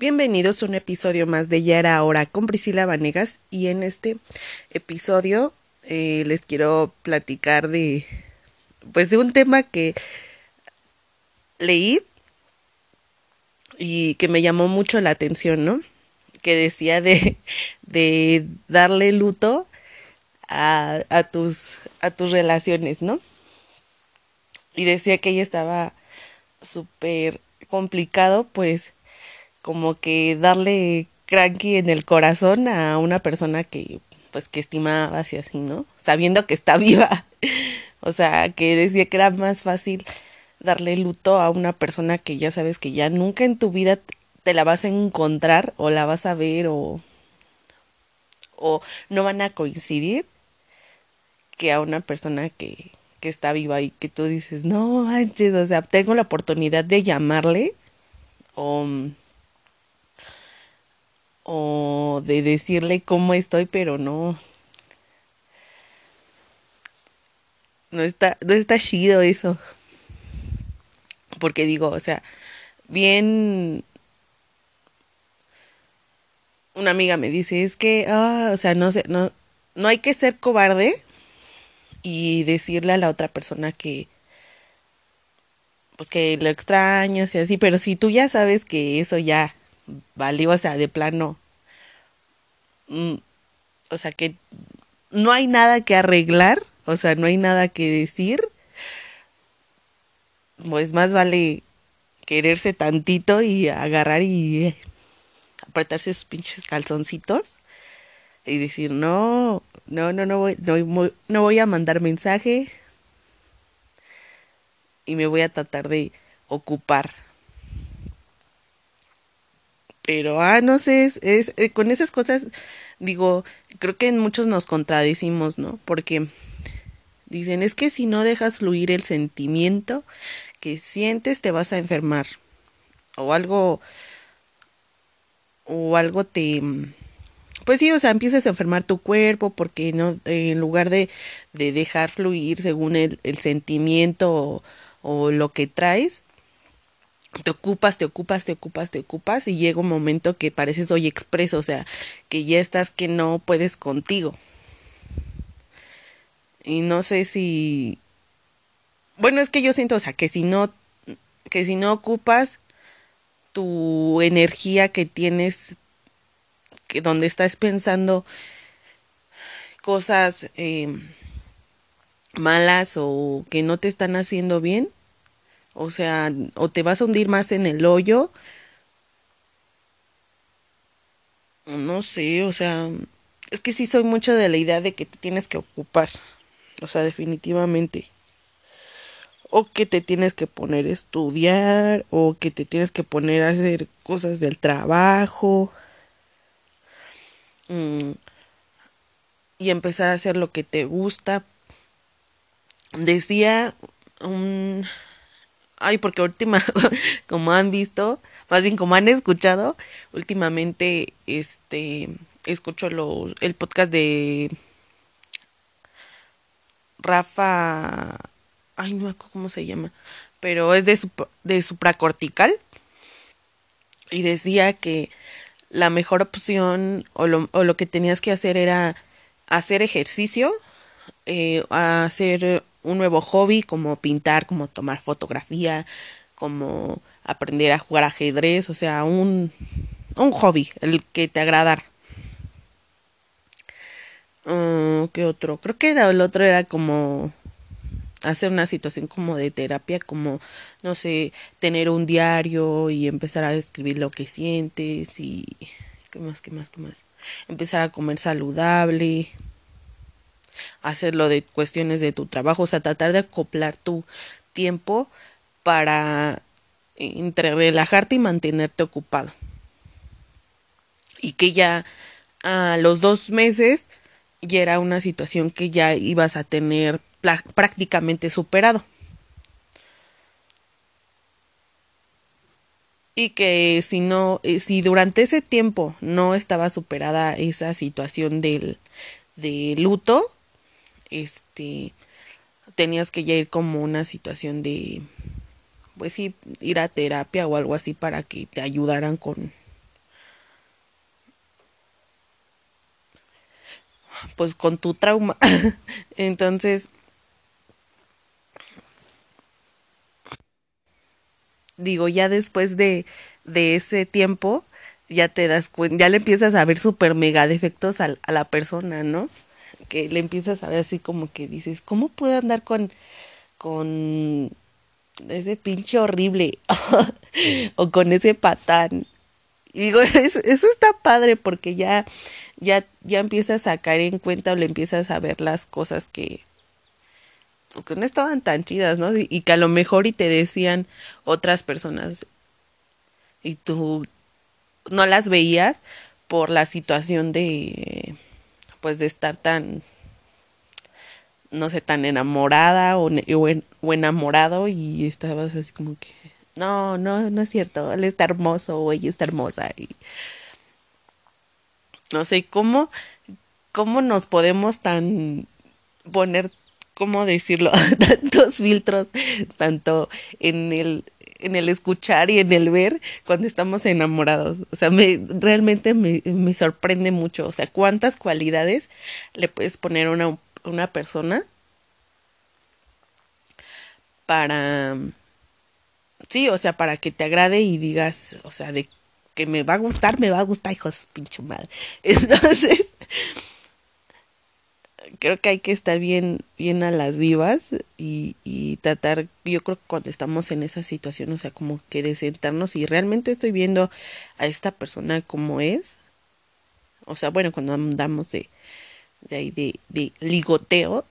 Bienvenidos a un episodio más de Ya era hora con Priscila Vanegas y en este episodio eh, les quiero platicar de pues de un tema que leí y que me llamó mucho la atención, ¿no? Que decía de, de darle luto a, a tus a tus relaciones, ¿no? Y decía que ella estaba súper complicado, pues como que darle cranky en el corazón a una persona que pues que estimaba así así, ¿no? Sabiendo que está viva. o sea, que decía que era más fácil darle luto a una persona que ya sabes que ya nunca en tu vida te la vas a encontrar o la vas a ver o o no van a coincidir que a una persona que que está viva y que tú dices, "No, manches, o sea, tengo la oportunidad de llamarle o o de decirle cómo estoy, pero no. No está, no está chido eso. Porque digo, o sea, bien. Una amiga me dice, es que, ah, o sea, no no, no hay que ser cobarde y decirle a la otra persona que, pues que lo extrañas y así, pero si tú ya sabes que eso ya valió, o sea, de plano. Mm, o sea, que no hay nada que arreglar, o sea, no hay nada que decir. Pues más vale quererse tantito y agarrar y eh, apretarse sus pinches calzoncitos y decir, no, no, no, no voy, no, no voy a mandar mensaje y me voy a tratar de ocupar pero, ah, no sé, es, eh, con esas cosas, digo, creo que en muchos nos contradecimos, ¿no? Porque dicen, es que si no dejas fluir el sentimiento que sientes, te vas a enfermar. O algo, o algo te, pues sí, o sea, empiezas a enfermar tu cuerpo porque no, en lugar de, de dejar fluir según el, el sentimiento o, o lo que traes, te ocupas, te ocupas, te ocupas, te ocupas y llega un momento que pareces hoy expreso, o sea, que ya estás que no puedes contigo. Y no sé si bueno, es que yo siento, o sea, que si no que si no ocupas tu energía que tienes que donde estás pensando cosas eh, malas o que no te están haciendo bien, o sea, o te vas a hundir más en el hoyo. No sé, o sea, es que sí soy mucho de la idea de que te tienes que ocupar. O sea, definitivamente. O que te tienes que poner a estudiar, o que te tienes que poner a hacer cosas del trabajo. Mm, y empezar a hacer lo que te gusta. Decía un ay, porque última, como han visto, más bien como han escuchado, últimamente, este, escucho el podcast de Rafa, ay, no me acuerdo cómo se llama, pero es de, de supracortical, y decía que la mejor opción o lo, o lo que tenías que hacer era hacer ejercicio, eh, hacer un nuevo hobby como pintar, como tomar fotografía, como aprender a jugar ajedrez, o sea, un, un hobby, el que te agradara. Uh, ¿Qué otro? Creo que era, el otro era como hacer una situación como de terapia, como, no sé, tener un diario y empezar a escribir lo que sientes y... ¿Qué más? ¿Qué más? ¿Qué más? Empezar a comer saludable hacerlo de cuestiones de tu trabajo, o sea, tratar de acoplar tu tiempo para entre relajarte y mantenerte ocupado. Y que ya a los dos meses ya era una situación que ya ibas a tener prácticamente superado. Y que si no, eh, si durante ese tiempo no estaba superada esa situación del, de luto, este, tenías que ya ir como una situación de, pues sí, ir a terapia o algo así para que te ayudaran con, pues con tu trauma. Entonces, digo, ya después de, de ese tiempo, ya te das cuenta, ya le empiezas a ver súper mega defectos a la persona, ¿no? Que le empiezas a ver así como que dices, ¿cómo puedo andar con, con ese pinche horrible? o con ese patán. Y digo, eso, está padre porque ya, ya, ya empiezas a caer en cuenta o le empiezas a ver las cosas que, pues, que no estaban tan chidas, ¿no? Y que a lo mejor y te decían otras personas y tú no las veías por la situación de, pues de estar tan, no sé, tan enamorada o, enamorado y estabas así como que, no, no, no es cierto, él está hermoso o ella está hermosa y no sé cómo, cómo nos podemos tan poner, cómo decirlo, tantos filtros, tanto en el en el escuchar y en el ver cuando estamos enamorados. O sea, me realmente me, me sorprende mucho. O sea, cuántas cualidades le puedes poner a una, una persona para sí, o sea, para que te agrade y digas, o sea, de que me va a gustar, me va a gustar, hijos, pinche madre. Entonces, creo que hay que estar bien, bien a las vivas y, y tratar, yo creo que cuando estamos en esa situación, o sea, como que de sentarnos y realmente estoy viendo a esta persona como es. O sea, bueno, cuando andamos de, de ahí de, de ligoteo,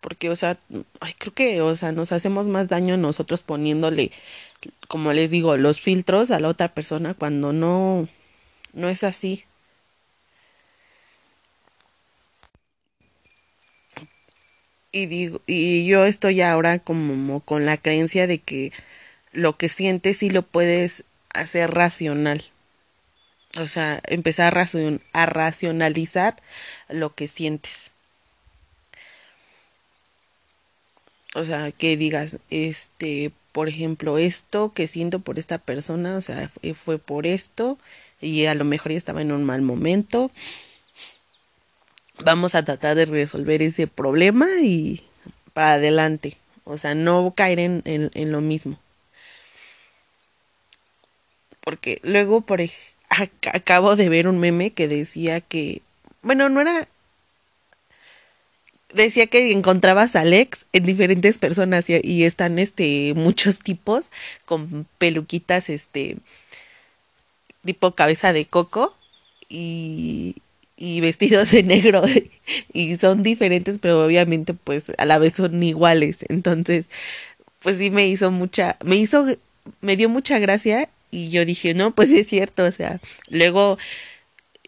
porque, o sea, ay, creo que, o sea, nos hacemos más daño nosotros poniéndole, como les digo, los filtros a la otra persona cuando no, no es así. Y digo, y yo estoy ahora como con la creencia de que lo que sientes sí lo puedes hacer racional. O sea, empezar a, racion a racionalizar lo que sientes. o sea, que digas, este, por ejemplo, esto que siento por esta persona, o sea, fue, por esto y a lo mejor ya estaba en un mal momento. Vamos a tratar de resolver ese problema y para adelante. O sea, no caer en, en, lo mismo. Porque luego, por ej acabo de ver un meme que decía que, bueno, no era decía que encontrabas a Alex en diferentes personas y, y, están este muchos tipos con peluquitas este tipo cabeza de coco y, y vestidos de negro y son diferentes pero obviamente pues a la vez son iguales. Entonces pues sí me hizo mucha me hizo me dio mucha gracia y yo dije no pues es cierto o sea luego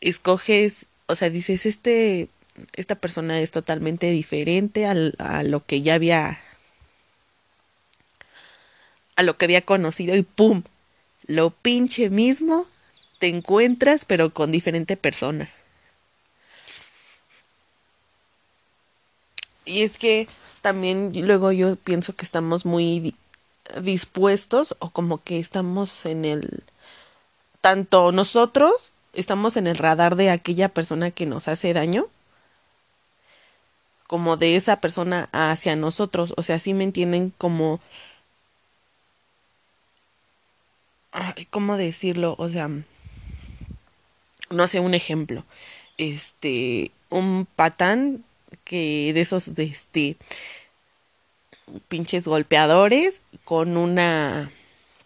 escoges o sea dices este esta persona es totalmente diferente al, a lo que ya había a lo que había conocido y pum lo pinche mismo te encuentras pero con diferente persona y es que también luego yo pienso que estamos muy dispuestos o como que estamos en el tanto nosotros estamos en el radar de aquella persona que nos hace daño como de esa persona hacia nosotros. O sea, sí me entienden como... ¿Cómo decirlo? O sea, no sé, un ejemplo. Este, un patán que de esos, de este, pinches golpeadores con una,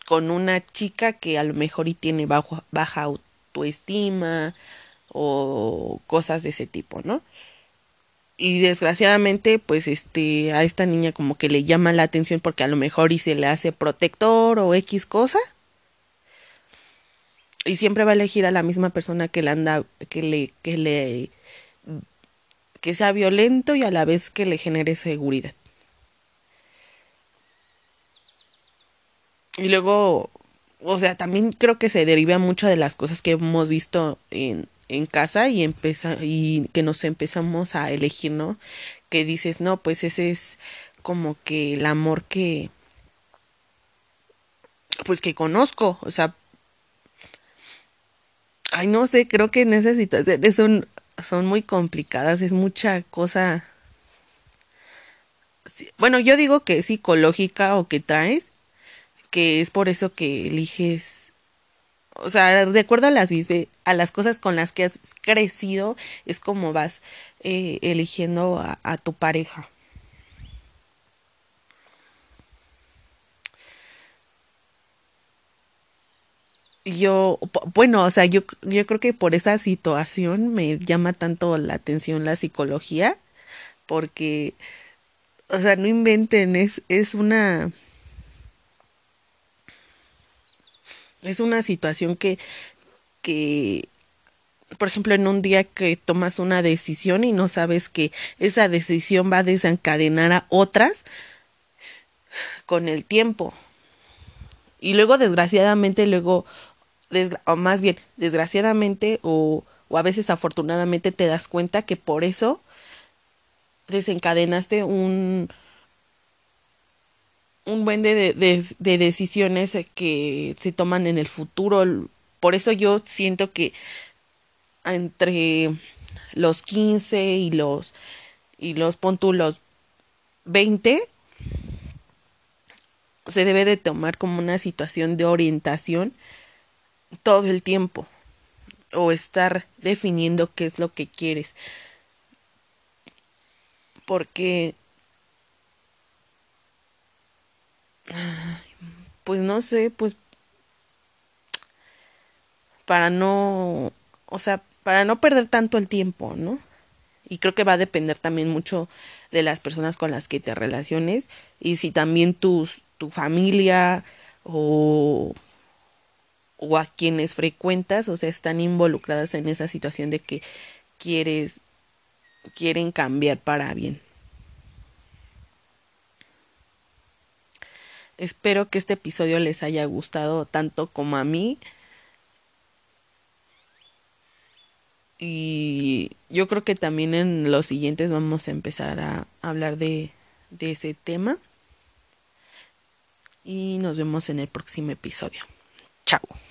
con una chica que a lo mejor y tiene bajo, baja autoestima o cosas de ese tipo, ¿no? y desgraciadamente pues este a esta niña como que le llama la atención porque a lo mejor y se le hace protector o X cosa y siempre va a elegir a la misma persona que le anda que le que le que sea violento y a la vez que le genere seguridad y luego o sea también creo que se deriva mucho de las cosas que hemos visto en en casa y y que nos empezamos a elegir, ¿no? Que dices, no, pues ese es como que el amor que pues que conozco, o sea, ay, no sé, creo que en esas situaciones son, son muy complicadas, es mucha cosa. Bueno, yo digo que es psicológica o que traes, que es por eso que eliges, o sea, de acuerdo a las, a las cosas con las que has crecido, es como vas eh, eligiendo a, a tu pareja. Yo, bueno, o sea, yo, yo creo que por esa situación me llama tanto la atención la psicología, porque, o sea, no inventen, es, es una, es una situación que, que, por ejemplo, en un día que tomas una decisión y no sabes que esa decisión va a desencadenar a otras con el tiempo. Y luego, desgraciadamente, luego o más bien, desgraciadamente o, o a veces afortunadamente te das cuenta que por eso desencadenaste un un buen de, de, de, decisiones que se toman en el futuro. Por eso yo siento que entre los 15 y los y los puntos 20 se debe de tomar como una situación de orientación todo el tiempo o estar definiendo qué es lo que quieres. Porque pues no sé, pues para no, o sea, para no perder tanto el tiempo, ¿no? Y creo que va a depender también mucho de las personas con las que te relaciones y si también tus, tu familia o o a quienes frecuentas, o sea, están involucradas en esa situación de que quieres, quieren cambiar para bien. Espero que este episodio les haya gustado tanto como a mí. Y yo creo que también en los siguientes vamos a empezar a hablar de, de ese tema. Y nos vemos en el próximo episodio. Chao.